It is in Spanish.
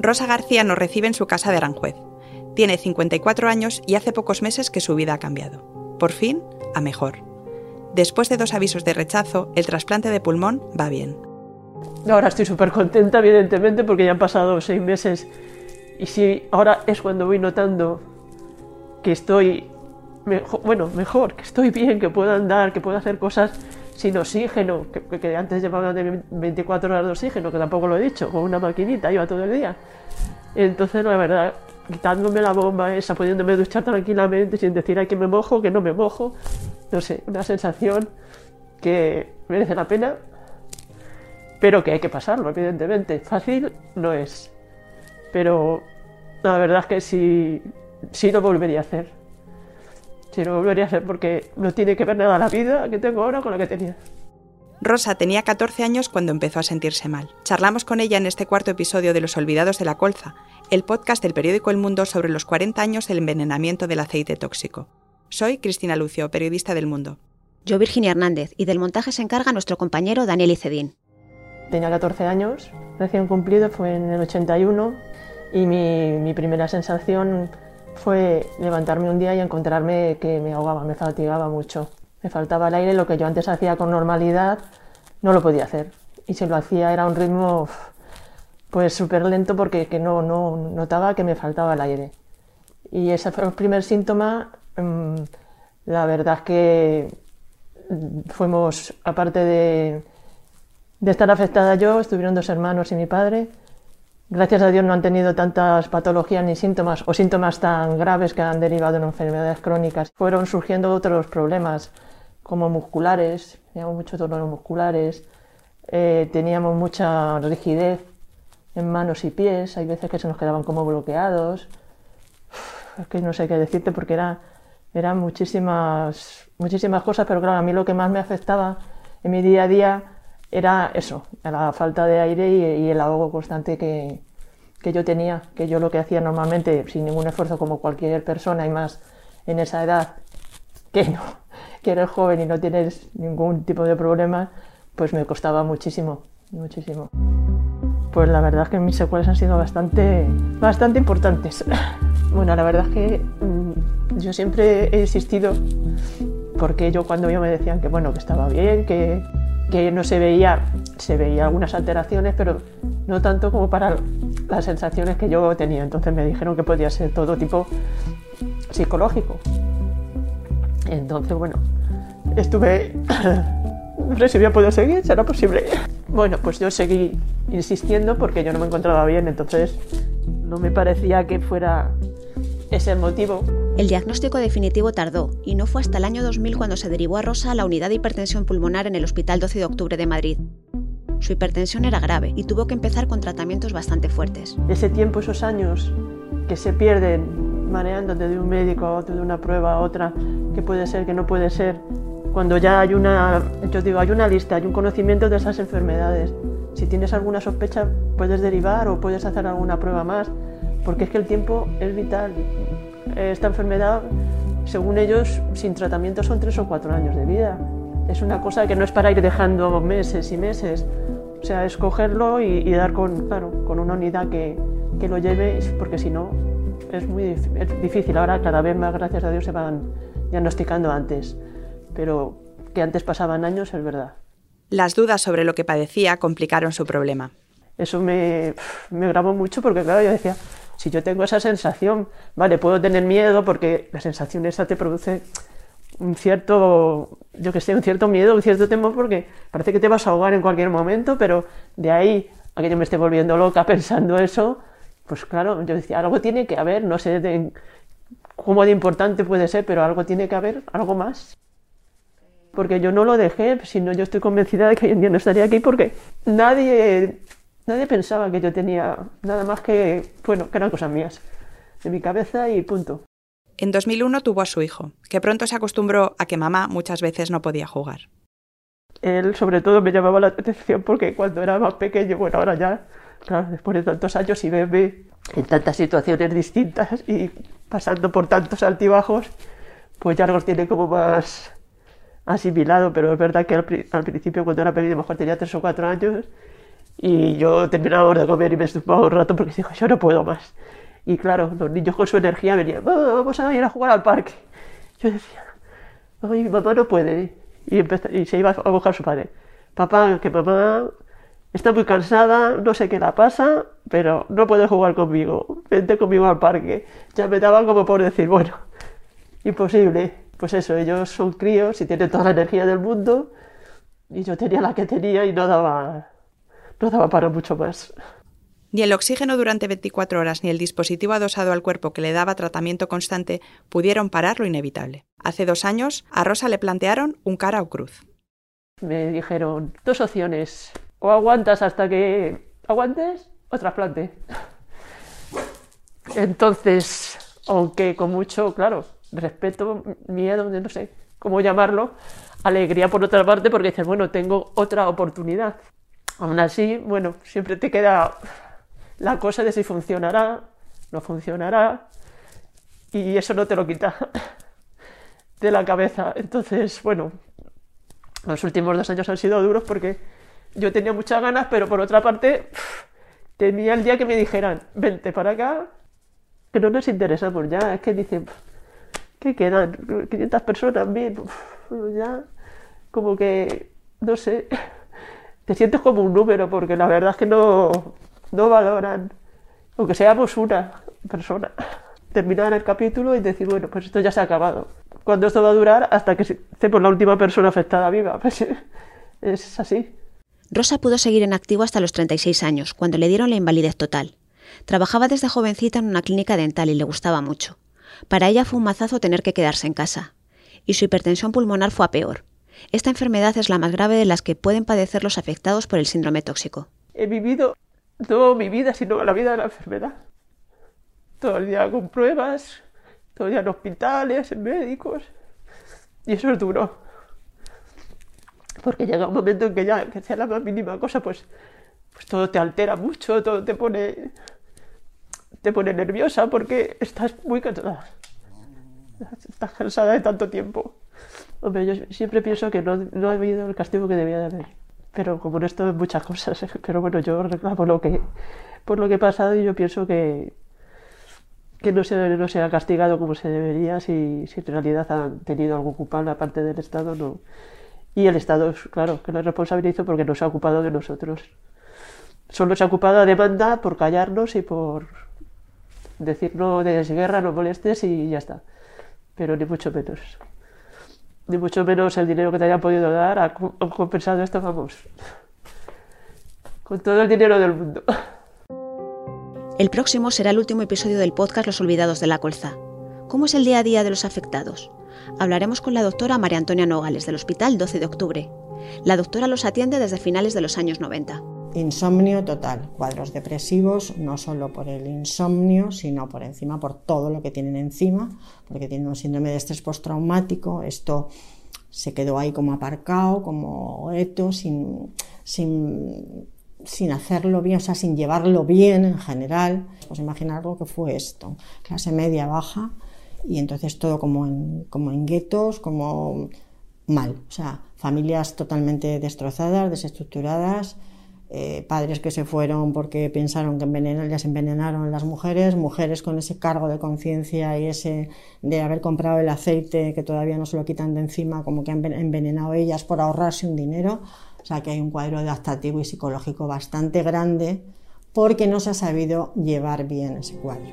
Rosa García nos recibe en su casa de Aranjuez. Tiene 54 años y hace pocos meses que su vida ha cambiado. Por fin, a mejor. Después de dos avisos de rechazo, el trasplante de pulmón va bien. Ahora estoy súper contenta, evidentemente, porque ya han pasado seis meses. Y sí, ahora es cuando voy notando que estoy, bueno, mejor, que estoy bien, que puedo andar, que puedo hacer cosas sin oxígeno, que, antes llevaba 24 horas de oxígeno, que tampoco lo he dicho, con una maquinita, iba todo el día. Entonces, la verdad, quitándome la bomba esa, pudiéndome duchar tranquilamente, sin decir, ay, que me mojo, que no me mojo, no sé, una sensación que merece la pena, pero que hay que pasarlo, evidentemente. Fácil no es, pero la verdad es que sí, sí lo volvería a hacer si lo volvería a hacer porque no tiene que ver nada la vida que tengo ahora con la que tenía. Rosa tenía 14 años cuando empezó a sentirse mal. Charlamos con ella en este cuarto episodio de Los Olvidados de la Colza, el podcast del periódico El Mundo sobre los 40 años del envenenamiento del aceite tóxico. Soy Cristina Lucio, periodista del Mundo. Yo, Virginia Hernández, y del montaje se encarga nuestro compañero Daniel Icedín. Tenía 14 años, recién cumplido, fue en el 81, y mi, mi primera sensación fue levantarme un día y encontrarme que me ahogaba, me fatigaba mucho. Me faltaba el aire, lo que yo antes hacía con normalidad no lo podía hacer. Y si lo hacía era un ritmo pues súper lento porque que no, no notaba que me faltaba el aire. Y ese fue el primer síntoma. Mm, la verdad es que fuimos, aparte de, de estar afectada yo, estuvieron dos hermanos y mi padre gracias a Dios no han tenido tantas patologías ni síntomas o síntomas tan graves que han derivado en enfermedades crónicas. Fueron surgiendo otros problemas como musculares, teníamos muchos dolores musculares, eh, teníamos mucha rigidez en manos y pies, hay veces que se nos quedaban como bloqueados. es que no sé qué decirte porque era, eran muchísimas, muchísimas cosas, pero claro, a mí lo que más me afectaba en mi día a día era eso, la falta de aire y, el ahogo constante que, que, yo tenía, que yo lo que hacía normalmente sin ningún esfuerzo como cualquier persona y más en esa edad que no, que eres joven y no tienes ningún tipo de problema, pues me costaba muchísimo, muchísimo. Pues la verdad es que mis secuelas han sido bastante, bastante importantes. Bueno, la verdad es que mm, yo siempre he insistido porque yo cuando yo me decían que bueno, que estaba bien, que, que no se veía, se veía algunas alteraciones, pero no tanto como para las sensaciones que yo tenía. Entonces me dijeron que podía ser todo tipo psicológico. Entonces, bueno, estuve... No sé si voy a poder seguir, será posible. Bueno, pues yo seguí insistiendo porque yo no me encontraba bien, entonces no me parecía que fuera ese el motivo el diagnóstico definitivo tardó y no fue hasta el año 2000 cuando se derivó a Rosa a la unidad de hipertensión pulmonar en el Hospital 12 de Octubre de Madrid. Su hipertensión era grave y tuvo que empezar con tratamientos bastante fuertes. Ese tiempo, esos años que se pierden mareándote de un médico a otro, de una prueba a otra, que puede ser, que no puede ser, cuando ya hay una, yo digo, hay una lista, hay un conocimiento de esas enfermedades. Si tienes alguna sospecha, puedes derivar o puedes hacer alguna prueba más, porque es que el tiempo es vital esta enfermedad, según ellos, sin tratamiento son tres o cuatro años de vida. Es una cosa que no es para ir dejando meses y meses. O sea, es cogerlo y, dar con, claro, con una unidad que, que lo lleve, porque si no, es muy difícil. Ahora cada vez más, gracias a Dios, se van diagnosticando antes. Pero que antes pasaban años es verdad. Las dudas sobre lo que padecía complicaron su problema. Eso me, me grabó mucho porque, claro, yo decía, si yo tengo esa sensación, vale, puedo tener miedo porque la sensación esa te produce un cierto, yo que sé, un cierto miedo, un cierto temor porque parece que te vas a ahogar en cualquier momento, pero de ahí a que yo me esté volviendo loca pensando eso, pues claro, yo decía, algo tiene que haber, no sé de, cómo de importante puede ser, pero algo tiene que haber, algo más. Porque yo no lo dejé, sino yo estoy convencida de que hoy en día no estaría aquí porque nadie Nadie pensaba que yo tenía nada más que, bueno, que eran cosas mías, de mi cabeza y punto. En 2001 tuvo a su hijo, que pronto se acostumbró a que mamá muchas veces no podía jugar. Él sobre todo me llamaba la atención porque cuando era más pequeño, bueno, ahora ya, claro, después de tantos años y verme en tantas situaciones distintas y pasando por tantos altibajos, pues ya los tiene como más asimilado, pero es verdad que al, principio cuando era pequeño, mejor tenía tres o cuatro años, Y yo terminaba de comer y me estudiaba un rato porque dijo, yo no puedo más. Y claro, los niños con su energía venían, vamos a ir a jugar al parque. Yo decía, mi mamá no puede. Y, y se iba a buscar a su padre. Papá, que mamá está muy cansada, no sé qué la pasa, pero no puede jugar conmigo. Vente conmigo al parque. Ya me daban como por decir, bueno, imposible. Pues eso, ellos son críos y tienen toda la energía del mundo. Y yo tenía la que tenía y no daba, no daba para mucho más. Ni el oxígeno durante 24 horas ni el dispositivo adosado al cuerpo que le daba tratamiento constante pudieron parar lo inevitable. Hace dos años, a Rosa le plantearon un cara o cruz. Me dijeron dos opciones. O aguantas hasta que aguantes o trasplante. Entonces, aunque con mucho, claro, respeto, miedo, no sé cómo llamarlo, alegría por otra parte porque dices, bueno, tengo otra oportunidad. Aún así, bueno, siempre te queda la cosa de si funcionará, no funcionará, y eso no te lo quita de la cabeza. Entonces, bueno, los últimos dos años han sido duros porque yo tenía muchas ganas, pero por otra parte, tenía el día que me dijeran, vente para acá, que no nos interesamos ya, es que dicen, ¿qué quedan? 500 personas, bien, ya, como que, no sé, te sientes como un número, porque la verdad es que no, no valoran, aunque seamos una persona, terminar el capítulo y decir, bueno, pues esto ya se ha acabado. Cuando esto va a durar hasta que estemos la última persona afectada viva. Pues es así. Rosa pudo seguir en activo hasta los 36 años, cuando le dieron la invalidez total. Trabajaba desde jovencita en una clínica dental y le gustaba mucho. Para ella fue un mazazo tener que quedarse en casa. Y su hipertensión pulmonar fue a peor. Esta enfermedad es la más grave de las que pueden padecer los afectados por el síndrome tóxico. He vivido no mi vida, sino la vida de la enfermedad. Todo el día con pruebas, todo el día en hospitales, en médicos. Y eso es duro. Porque llega un momento en que ya, que sea la más mínima cosa, pues, pues todo te altera mucho, todo te pone, te pone nerviosa porque estás muy cansada. Estás cansada de tanto tiempo. Hombre, yo siempre pienso que no, no he habido el castigo que debía de haber pero como en esto muchas cosas, pero bueno, yo reclamo lo que, por lo que he pasado y yo pienso que, que no, se, no se ha castigado como se debería si, si en realidad han tenido algo culpable aparte del Estado, no. Y el Estado, claro, que lo responsabilizo porque no se ha ocupado de nosotros. Solo se ha ocupado a demanda por callarnos y por decir no de guerra, no molestes y ya está. Pero ni mucho menos ni mucho menos el dinero que te hayan podido dar ha compensado esto, vamos, con todo el dinero del mundo. El próximo será el último episodio del podcast Los Olvidados de la Colza. ¿Cómo es el día a día de los afectados? Hablaremos con la doctora María Antonia Nogales del Hospital 12 de Octubre. La doctora los atiende desde finales de los años 90. Insomnio total, cuadros depresivos, no solo por el insomnio, sino por encima, por todo lo que tienen encima, porque tienen un síndrome de estrés postraumático, esto se quedó ahí como aparcado, como esto, sin, sin, sin, hacerlo bien, o sea, sin llevarlo bien en general. Pues imaginar lo que fue esto, clase media baja, y entonces todo como en, como en guetos, como mal, o sea, familias totalmente destrozadas, desestructuradas, eh, padres que se fueron porque pensaron que se envenenaron las mujeres, mujeres con ese cargo de conciencia y ese de haber comprado el aceite que todavía no se lo quitan de encima, como que han envenenado ellas por ahorrarse un dinero. O sea que hay un cuadro adaptativo y psicológico bastante grande porque no se ha sabido llevar bien ese cuadro.